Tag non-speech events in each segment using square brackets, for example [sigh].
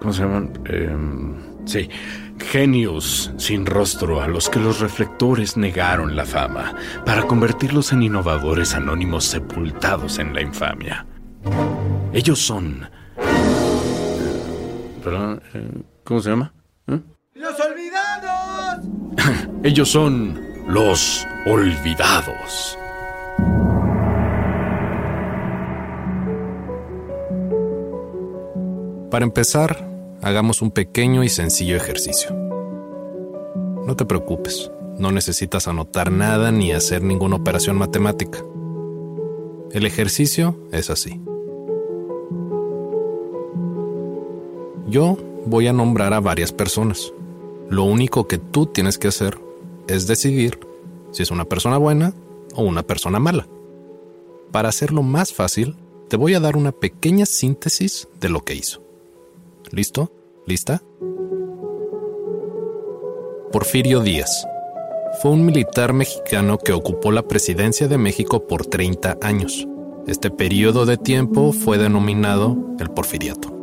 ¿Cómo se llaman? Em, sí. Genios sin rostro a los que los reflectores negaron la fama para convertirlos en innovadores anónimos sepultados en la infamia. Ellos son... perdón, eh, ¿Cómo se llama? ¿Eh? ¡Los olvidados! [laughs] Ellos son los olvidados. Para empezar, hagamos un pequeño y sencillo ejercicio. No te preocupes, no necesitas anotar nada ni hacer ninguna operación matemática. El ejercicio es así. Yo voy a nombrar a varias personas. Lo único que tú tienes que hacer es decidir si es una persona buena o una persona mala. Para hacerlo más fácil, te voy a dar una pequeña síntesis de lo que hizo. ¿Listo? ¿Lista? Porfirio Díaz. Fue un militar mexicano que ocupó la presidencia de México por 30 años. Este periodo de tiempo fue denominado el Porfiriato.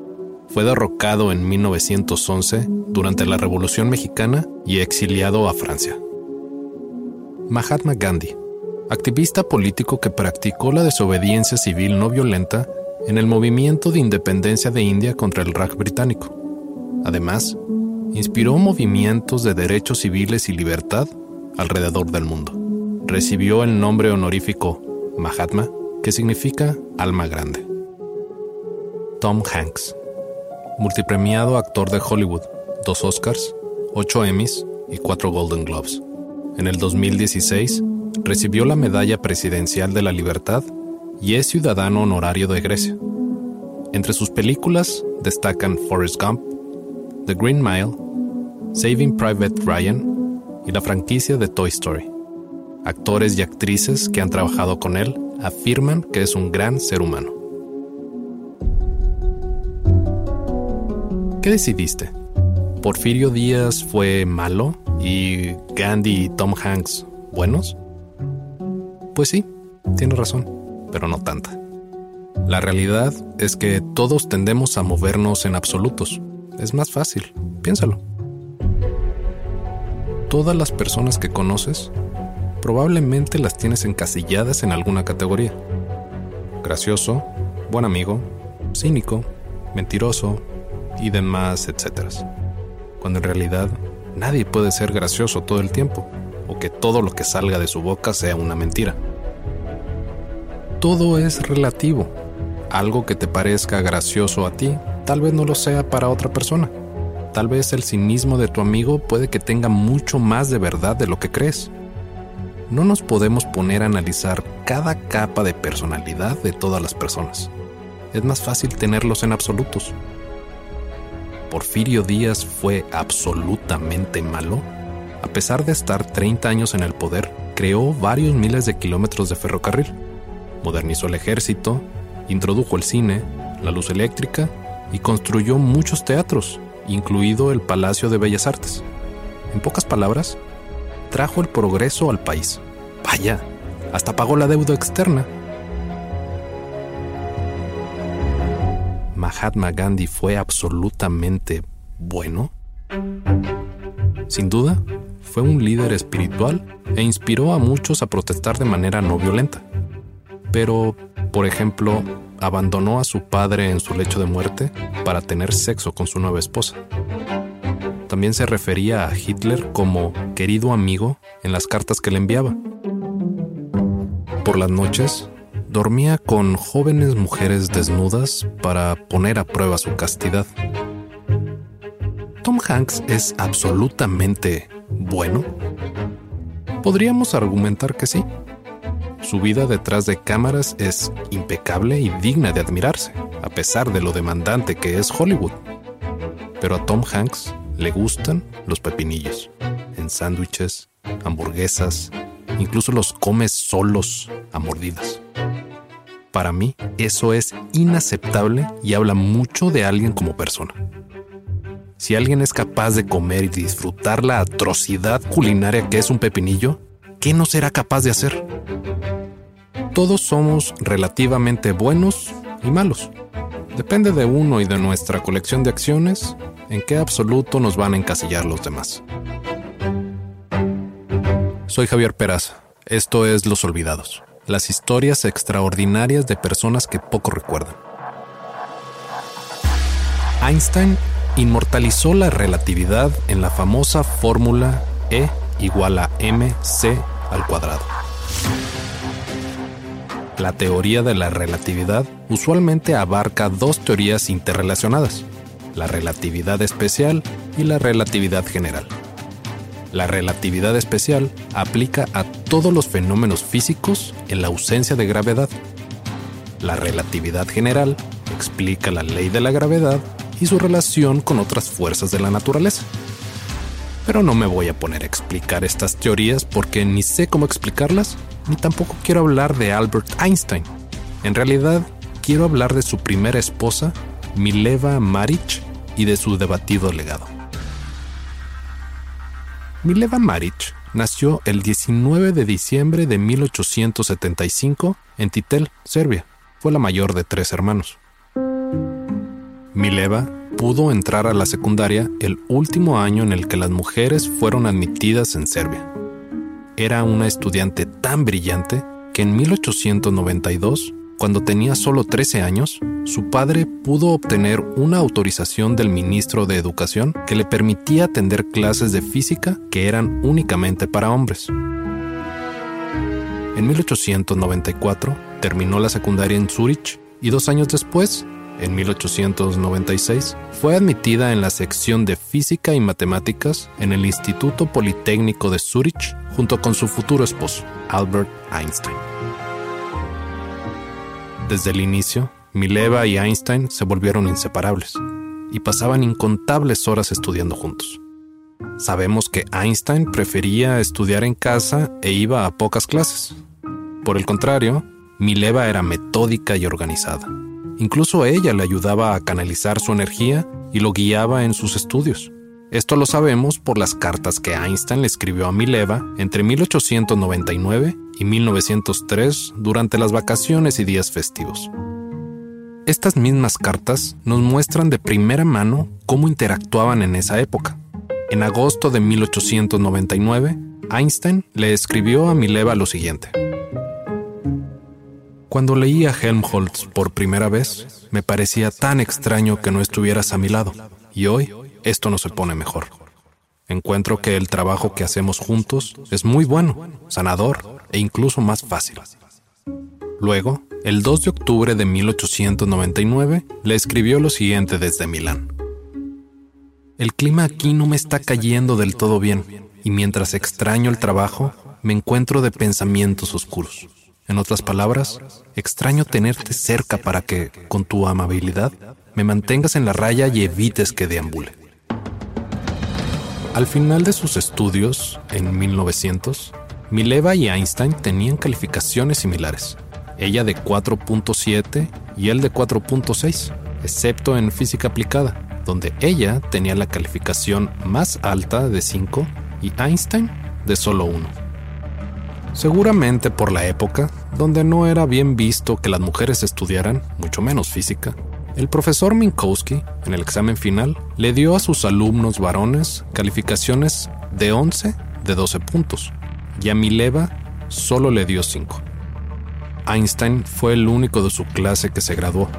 Fue derrocado en 1911 durante la Revolución Mexicana y exiliado a Francia. Mahatma Gandhi, activista político que practicó la desobediencia civil no violenta en el movimiento de independencia de India contra el Raj británico. Además, inspiró movimientos de derechos civiles y libertad alrededor del mundo. Recibió el nombre honorífico Mahatma, que significa alma grande. Tom Hanks, multipremiado actor de Hollywood, dos Oscars, ocho Emmys y cuatro Golden Globes. En el 2016, recibió la Medalla Presidencial de la Libertad y es ciudadano honorario de Grecia. Entre sus películas destacan Forrest Gump, The Green Mile, Saving Private Ryan y la franquicia de Toy Story. Actores y actrices que han trabajado con él afirman que es un gran ser humano. ¿Qué decidiste? ¿Porfirio Díaz fue malo y Gandhi y Tom Hanks buenos? Pues sí, tiene razón, pero no tanta. La realidad es que todos tendemos a movernos en absolutos. Es más fácil, piénsalo. Todas las personas que conoces probablemente las tienes encasilladas en alguna categoría. Gracioso, buen amigo, cínico, mentiroso y demás, etc. Cuando en realidad nadie puede ser gracioso todo el tiempo o que todo lo que salga de su boca sea una mentira. Todo es relativo. Algo que te parezca gracioso a ti, tal vez no lo sea para otra persona. Tal vez el cinismo de tu amigo puede que tenga mucho más de verdad de lo que crees. No nos podemos poner a analizar cada capa de personalidad de todas las personas. Es más fácil tenerlos en absolutos. Porfirio Díaz fue absolutamente malo. A pesar de estar 30 años en el poder, creó varios miles de kilómetros de ferrocarril, modernizó el ejército, introdujo el cine, la luz eléctrica y construyó muchos teatros, incluido el Palacio de Bellas Artes. En pocas palabras, trajo el progreso al país. Vaya, hasta pagó la deuda externa. Mahatma Gandhi fue absolutamente bueno? Sin duda, fue un líder espiritual e inspiró a muchos a protestar de manera no violenta. Pero, por ejemplo, abandonó a su padre en su lecho de muerte para tener sexo con su nueva esposa. También se refería a Hitler como querido amigo en las cartas que le enviaba. Por las noches, dormía con jóvenes mujeres desnudas para poner a prueba su castidad. ¿Tom Hanks es absolutamente bueno? Podríamos argumentar que sí. Su vida detrás de cámaras es impecable y digna de admirarse, a pesar de lo demandante que es Hollywood. pero a Tom Hanks le gustan los pepinillos, en sándwiches, hamburguesas, incluso los come solos a mordidas. Para mí, eso es inaceptable y habla mucho de alguien como persona. Si alguien es capaz de comer y disfrutar la atrocidad culinaria que es un pepinillo, ¿qué no será capaz de hacer? Todos somos relativamente buenos y malos. Depende de uno y de nuestra colección de acciones en qué absoluto nos van a encasillar los demás. Soy Javier Peraza. Esto es Los Olvidados, las historias extraordinarias de personas que poco recuerdan. Einstein inmortalizó la relatividad en la famosa fórmula E igual a mc al cuadrado. La teoría de la relatividad usualmente abarca dos teorías interrelacionadas, la relatividad especial y la relatividad general. La relatividad especial aplica a todos los fenómenos físicos en la ausencia de gravedad. La relatividad general explica la ley de la gravedad y su relación con otras fuerzas de la naturaleza. Pero no me voy a poner a explicar estas teorías porque ni sé cómo explicarlas, ni tampoco quiero hablar de Albert Einstein. En realidad, quiero hablar de su primera esposa, Mileva Maric, y de su debatido legado. Mileva Maric nació el 19 de diciembre de 1875 en Titel, Serbia. Fue la mayor de tres hermanos. Mileva pudo entrar a la secundaria el último año en el que las mujeres fueron admitidas en Serbia. Era una estudiante tan brillante que en 1892, cuando tenía solo 13 años, su padre pudo obtener una autorización del ministro de Educación que le permitía atender clases de física que eran únicamente para hombres. En 1894 terminó la secundaria en Zurich y dos años después en 1896, fue admitida en la sección de Física y Matemáticas en el Instituto Politécnico de Zurich junto con su futuro esposo, Albert Einstein. Desde el inicio, Mileva y Einstein se volvieron inseparables y pasaban incontables horas estudiando juntos. Sabemos que Einstein prefería estudiar en casa e iba a pocas clases. Por el contrario, Mileva era metódica y organizada Incluso ella le ayudaba a canalizar su energía y lo guiaba en sus estudios. Esto lo sabemos por las cartas que Einstein le escribió a Mileva entre 1899 y 1903 durante las vacaciones y días festivos. Estas mismas cartas nos muestran de primera mano cómo interactuaban en esa época. En agosto de 1899, Einstein le escribió a Mileva lo siguiente. Cuando leí a Helmholtz por primera vez, me parecía tan extraño que no estuvieras a mi lado, y hoy esto no se pone mejor. Encuentro que el trabajo que hacemos juntos es muy bueno, sanador e incluso más fácil. Luego, el 2 de octubre de 1899, le escribió lo siguiente desde Milán. El clima aquí no me está cayendo del todo bien, y mientras extraño el trabajo, me encuentro de pensamientos oscuros. En otras palabras, extraño tenerte cerca para que, con tu amabilidad, me mantengas en la raya y evites que deambule. Al final de sus estudios, en 1900, Mileva y Einstein tenían calificaciones similares, ella de 4.7 y él de 4.6, excepto en física aplicada, donde ella tenía la calificación más alta de 5 y Einstein de solo 1 seguramente por la época, donde no era bien visto que las mujeres estudiaran, mucho menos física. El profesor Minkowski, en el examen final, le dio a sus alumnos varones calificaciones de 11 de 12 puntos, y a Mileva solo le dio 5. Einstein fue el único de su clase que se graduó.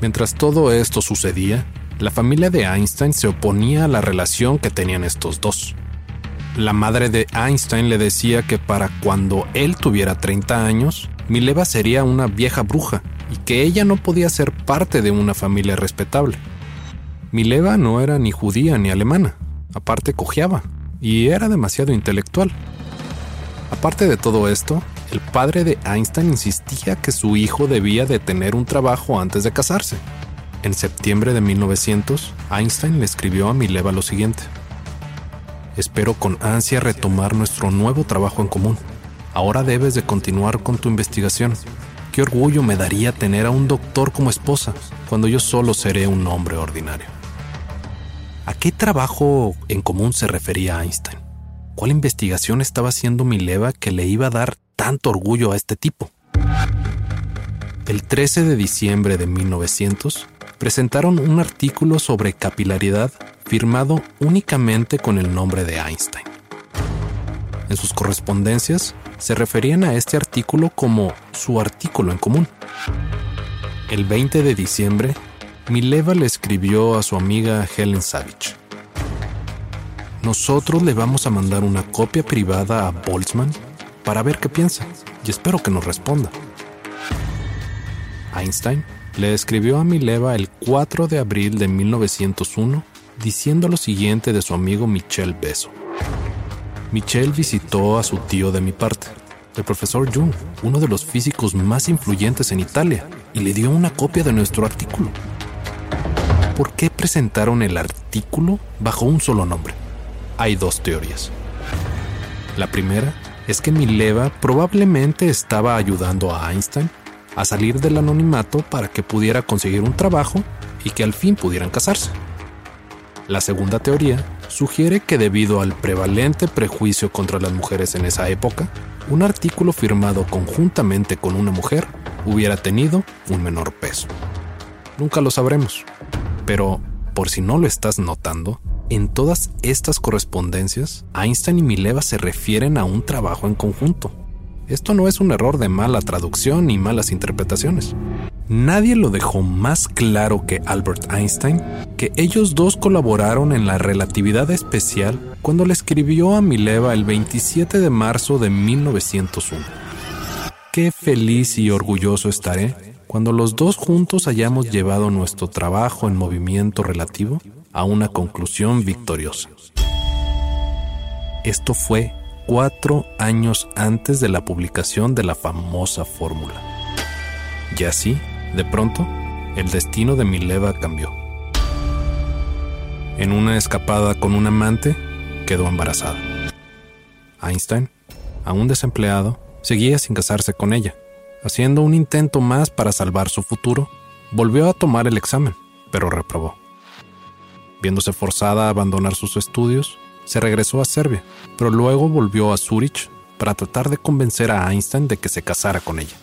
Mientras todo esto sucedía, la familia de Einstein se oponía a la relación que tenían estos dos. La madre de Einstein le decía que para cuando él tuviera 30 años, Mileva sería una vieja bruja y que ella no podía ser parte de una familia respetable. Mileva no era ni judía ni alemana, aparte cojeaba y era demasiado intelectual. Aparte de todo esto, el padre de Einstein insistía que su hijo debía de tener un trabajo antes de casarse. En septiembre de 1900, Einstein le escribió a Mileva lo siguiente. Espero con ansia retomar nuestro nuevo trabajo en común. Ahora debes de continuar con tu investigación. Qué orgullo me daría tener a un doctor como esposa, cuando yo solo seré un hombre ordinario. ¿A qué trabajo en común se refería Einstein? ¿Cuál investigación estaba haciendo Mileva que le iba a dar tanto orgullo a este tipo? El 13 de diciembre de 1900, presentaron un artículo sobre capilaridad firmado únicamente con el nombre de Einstein. En sus correspondencias se referían a este artículo como su artículo en común. El 20 de diciembre, Mileva le escribió a su amiga Helen Savage. Nosotros le vamos a mandar una copia privada a Boltzmann para ver qué piensa y espero que nos responda. Einstein le escribió a Mileva el 4 de abril de 1901 diciendo lo siguiente de su amigo Michel Beso. Michel visitó a su tío de mi parte, el profesor Jung, uno de los físicos más influyentes en Italia, y le dio una copia de nuestro artículo. ¿Por qué presentaron el artículo bajo un solo nombre? Hay dos teorías. La primera es que Mileva probablemente estaba ayudando a Einstein a salir del anonimato para que pudiera conseguir un trabajo y que al fin pudieran casarse. La segunda teoría sugiere que debido al prevalente prejuicio contra las mujeres en esa época, un artículo firmado conjuntamente con una mujer hubiera tenido un menor peso. Nunca lo sabremos, pero por si no lo estás notando, en todas estas correspondencias, Einstein y Mileva se refieren a un trabajo en conjunto. Esto no es un error de mala traducción ni malas interpretaciones. Nadie lo dejó más claro que Albert Einstein que ellos dos colaboraron en la relatividad especial cuando le escribió a Mileva el 27 de marzo de 1901. Qué feliz y orgulloso estaré cuando los dos juntos hayamos llevado nuestro trabajo en movimiento relativo a una conclusión victoriosa. Esto fue cuatro años antes de la publicación de la famosa fórmula. Y así, de pronto, el destino de Mileva cambió. En una escapada con un amante, quedó embarazada. Einstein, aún desempleado, seguía sin casarse con ella. Haciendo un intento más para salvar su futuro, volvió a tomar el examen, pero reprobó. Viéndose forzada a abandonar sus estudios, se regresó a Serbia, pero luego volvió a Zurich para tratar de convencer a Einstein de que se casara con ella.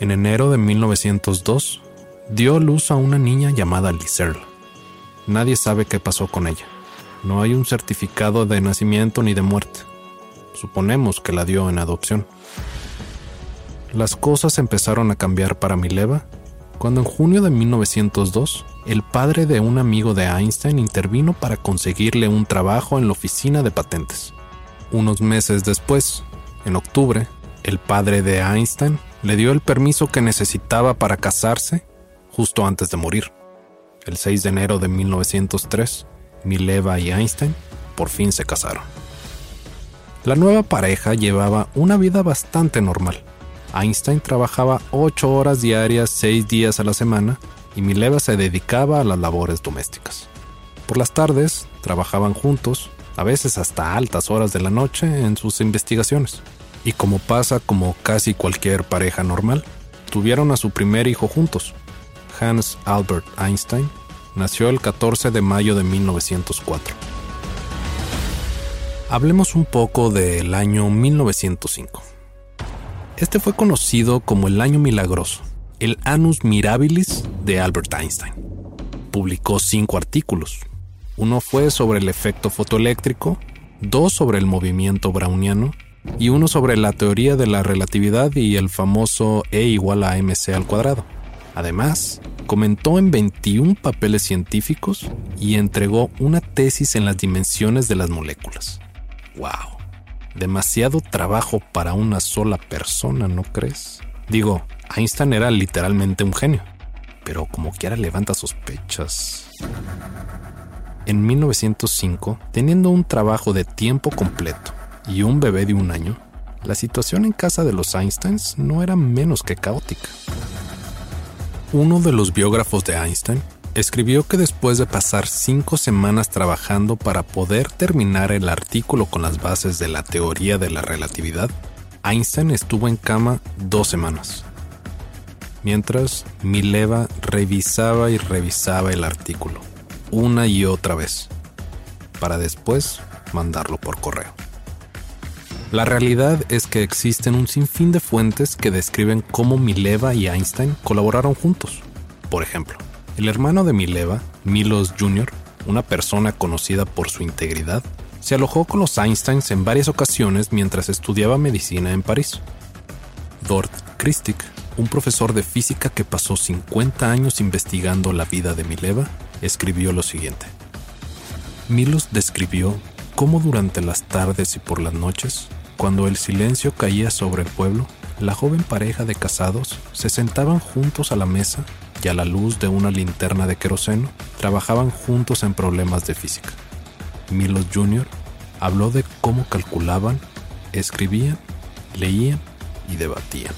En enero de 1902, dio luz a una niña llamada Liserl. Nadie sabe qué pasó con ella. No hay un certificado de nacimiento ni de muerte. Suponemos que la dio en adopción. Las cosas empezaron a cambiar para Mileva cuando en junio de 1902 el padre de un amigo de Einstein intervino para conseguirle un trabajo en la oficina de patentes. Unos meses después, en octubre, el padre de Einstein le dio el permiso que necesitaba para casarse justo antes de morir. El 6 de enero de 1903, Mileva y Einstein por fin se casaron. La nueva pareja llevaba una vida bastante normal. Einstein trabajaba 8 horas diarias 6 días a la semana y Mileva se dedicaba a las labores domésticas. Por las tardes trabajaban juntos, a veces hasta altas horas de la noche en sus investigaciones. Y como pasa como casi cualquier pareja normal, tuvieron a su primer hijo juntos. Hans Albert Einstein nació el 14 de mayo de 1904. Hablemos un poco del año 1905. Este fue conocido como el año milagroso, el Annus Mirabilis de Albert Einstein. Publicó cinco artículos. Uno fue sobre el efecto fotoeléctrico, dos sobre el movimiento browniano y uno sobre la teoría de la relatividad y el famoso E igual a mc al cuadrado. Además, comentó en 21 papeles científicos y entregó una tesis en las dimensiones de las moléculas. ¡Wow! Demasiado trabajo para una sola persona, ¿no crees? Digo, Einstein era literalmente un genio, pero como quiera levanta sospechas. En 1905, teniendo un trabajo de tiempo completo y un bebé de un año, la situación en casa de los Einsteins no era menos que caótica. Uno de los biógrafos de Einstein escribió que después de pasar cinco semanas trabajando para poder terminar el artículo con las bases de la teoría de la relatividad, Einstein estuvo en cama dos semanas. Mientras, Mileva revisaba y revisaba el artículo, una y otra vez, para después mandarlo por correo. La realidad es que existen un sinfín de fuentes que describen cómo Mileva y Einstein colaboraron juntos. Por ejemplo, el hermano de Mileva, Milos Jr., una persona conocida por su integridad, se alojó con los Einsteins en varias ocasiones mientras estudiaba medicina en París. Dort Christic, un profesor de física que pasó 50 años investigando la vida de Mileva, escribió lo siguiente. Milos describió cómo durante las tardes y por las noches cuando el silencio caía sobre el pueblo, la joven pareja de casados se sentaban juntos a la mesa y a la luz de una linterna de queroseno trabajaban juntos en problemas de física. Milos Jr. habló de cómo calculaban, escribían, leían y debatían.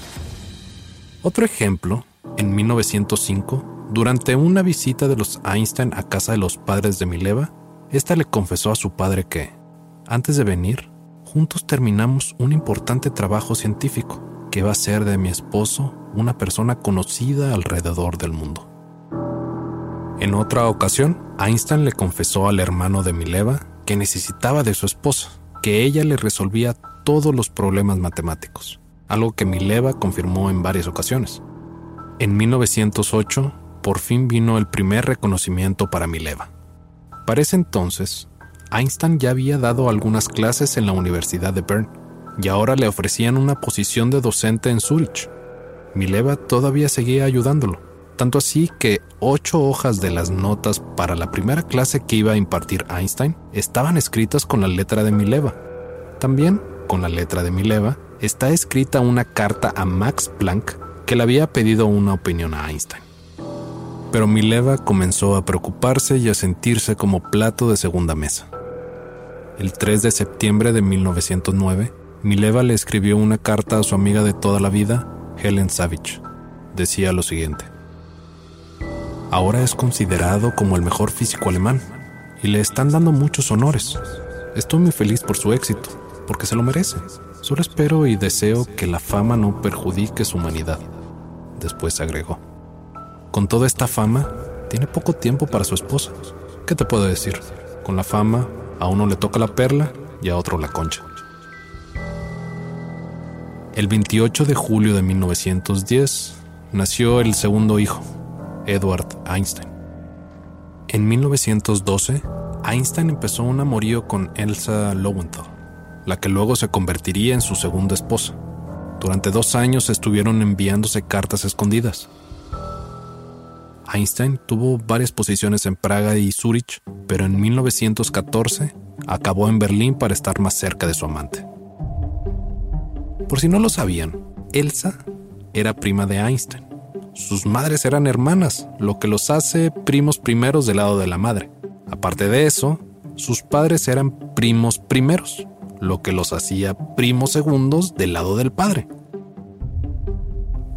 Otro ejemplo, en 1905, durante una visita de los Einstein a casa de los padres de Mileva, ésta le confesó a su padre que, antes de venir, juntos terminamos un importante trabajo científico que va a ser de mi esposo una persona conocida alrededor del mundo. En otra ocasión, Einstein le confesó al hermano de Mileva que necesitaba de su esposa, que ella le resolvía todos los problemas matemáticos, algo que Mileva confirmó en varias ocasiones. En 1908, por fin vino el primer reconocimiento para Mileva. Para ese entonces, Einstein ya había dado algunas clases en la Universidad de Bern y ahora le ofrecían una posición de docente en Zurich. Mileva todavía seguía ayudándolo, tanto así que ocho hojas de las notas para la primera clase que iba a impartir Einstein estaban escritas con la letra de Mileva. También, con la letra de Mileva, está escrita una carta a Max Planck que le había pedido una opinión a Einstein. Pero Mileva comenzó a preocuparse y a sentirse como plato de segunda mesa. El 3 de septiembre de 1909, Mileva le escribió una carta a su amiga de toda la vida, Helen Savage. Decía lo siguiente. Ahora es considerado como el mejor físico alemán y le están dando muchos honores. Estoy muy feliz por su éxito, porque se lo merece. Solo espero y deseo que la fama no perjudique su humanidad. Después agregó. Con toda esta fama, tiene poco tiempo para su esposa. ¿Qué te puedo decir? Con la fama a uno le toca la perla y a otro la concha. El 28 de julio de 1910 nació el segundo hijo, Edward Einstein. En 1912, Einstein empezó un amorío con Elsa Lowenthal, la que luego se convertiría en su segunda esposa. Durante dos años estuvieron enviándose cartas escondidas. Einstein tuvo varias posiciones en Praga y Zurich, pero en 1914 acabó en Berlín para estar más cerca de su amante. Por si no lo sabían, Elsa era prima de Einstein. Sus madres eran hermanas, lo que los hace primos primeros del lado de la madre. Aparte de eso, sus padres eran primos primeros, lo que los hacía primos segundos del lado del padre.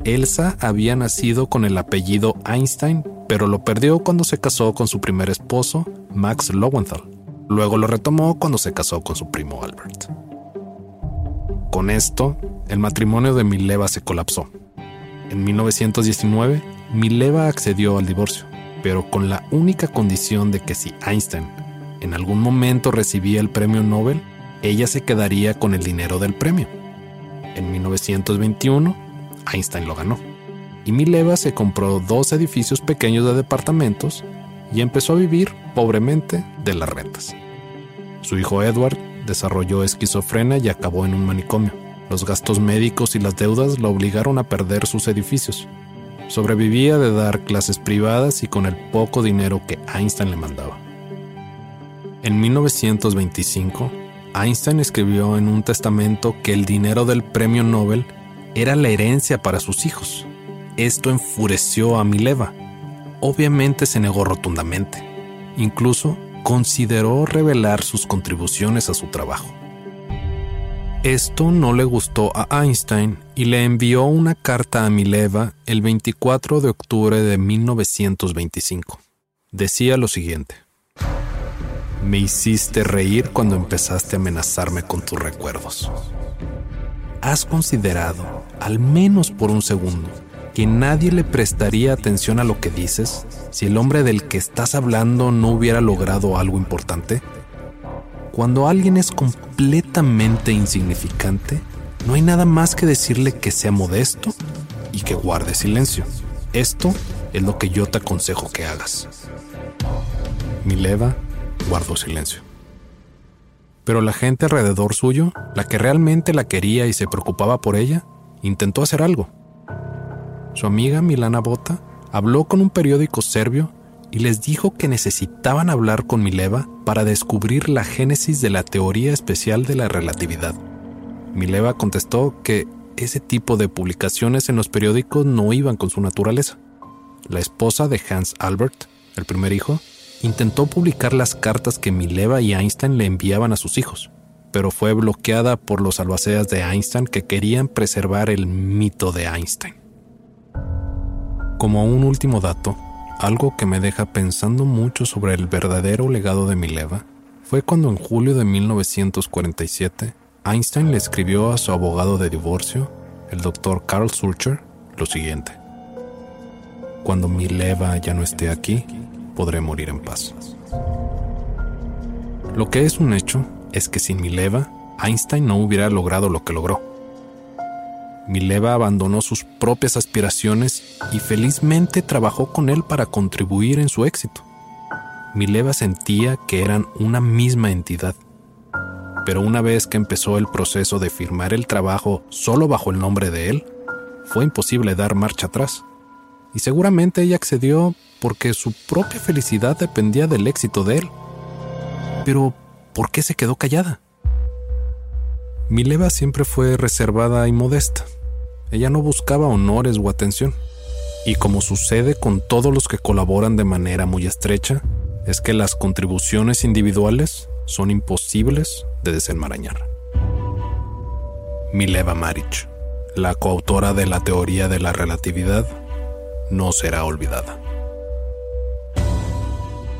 Elsa había nacido con el apellido Einstein, pero lo perdió cuando se casó con su primer esposo, Max Lowenthal. Luego lo retomó cuando se casó con su primo Albert. Con esto, el matrimonio de Mileva se colapsó. En 1919, Mileva accedió al divorcio, pero con la única condición de que si Einstein en algún momento recibía el premio Nobel, ella se quedaría con el dinero del premio. En 1921, Einstein lo ganó. Y Mileva se compró dos edificios pequeños de departamentos y empezó a vivir pobremente de las rentas. Su hijo Edward desarrolló esquizofrenia y acabó en un manicomio. Los gastos médicos y las deudas lo obligaron a perder sus edificios. Sobrevivía de dar clases privadas y con el poco dinero que Einstein le mandaba. En 1925, Einstein escribió en un testamento que el dinero del premio Nobel era la herencia para sus hijos. Esto enfureció a Mileva. Obviamente se negó rotundamente. Incluso consideró revelar sus contribuciones a su trabajo. Esto no le gustó a Einstein y le envió una carta a Mileva el 24 de octubre de 1925. Decía lo siguiente. Me hiciste reír cuando empezaste a amenazarme con tus recuerdos. ¿Has considerado, al menos por un segundo, que nadie le prestaría atención a lo que dices si el hombre del que estás hablando no hubiera logrado algo importante? Cuando alguien es completamente insignificante, no hay nada más que decirle que sea modesto y que guarde silencio. Esto es lo que yo te aconsejo que hagas. Mileva guardó silencio. Pero la gente alrededor suyo, la que realmente la quería y se preocupaba por ella, intentó hacer algo. Su amiga Milana Bota habló con un periódico serbio y les dijo que necesitaban hablar con Mileva para descubrir la génesis de la teoría especial de la relatividad. Mileva contestó que ese tipo de publicaciones en los periódicos no iban con su naturaleza. La esposa de Hans Albert, el primer hijo, intentó publicar las cartas que Mileva y Einstein le enviaban a sus hijos, pero fue bloqueada por los albaceas de Einstein que querían preservar el mito de Einstein. Como un último dato, algo que me deja pensando mucho sobre el verdadero legado de Mileva fue cuando en julio de 1947 Einstein le escribió a su abogado de divorcio, el doctor Carl Sulcher, lo siguiente. Cuando Mileva ya no esté aquí, podré morir en paz. Lo que es un hecho es que sin Mileva, Einstein no hubiera logrado lo que logró Mileva abandonó sus propias aspiraciones y felizmente trabajó con él para contribuir en su éxito. Mileva sentía que eran una misma entidad. Pero una vez que empezó el proceso de firmar el trabajo solo bajo el nombre de él, fue imposible dar marcha atrás. Y seguramente ella accedió porque su propia felicidad dependía del éxito de él. Pero, ¿por qué se quedó callada? Mileva siempre fue reservada y modesta. Ella no buscaba honores o atención. Y como sucede con todos los que colaboran de manera muy estrecha, es que las contribuciones individuales son imposibles de desenmarañar. Mileva Maric, la coautora de la teoría de la relatividad, no será olvidada.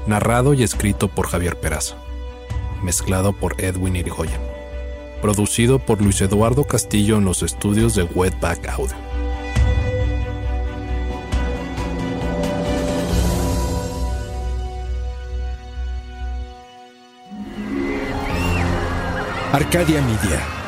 Narrado y escrito por Javier Peraza. Mezclado por Edwin Irigoyen producido por Luis Eduardo Castillo en los estudios de Wetback Audio. Arcadia Media.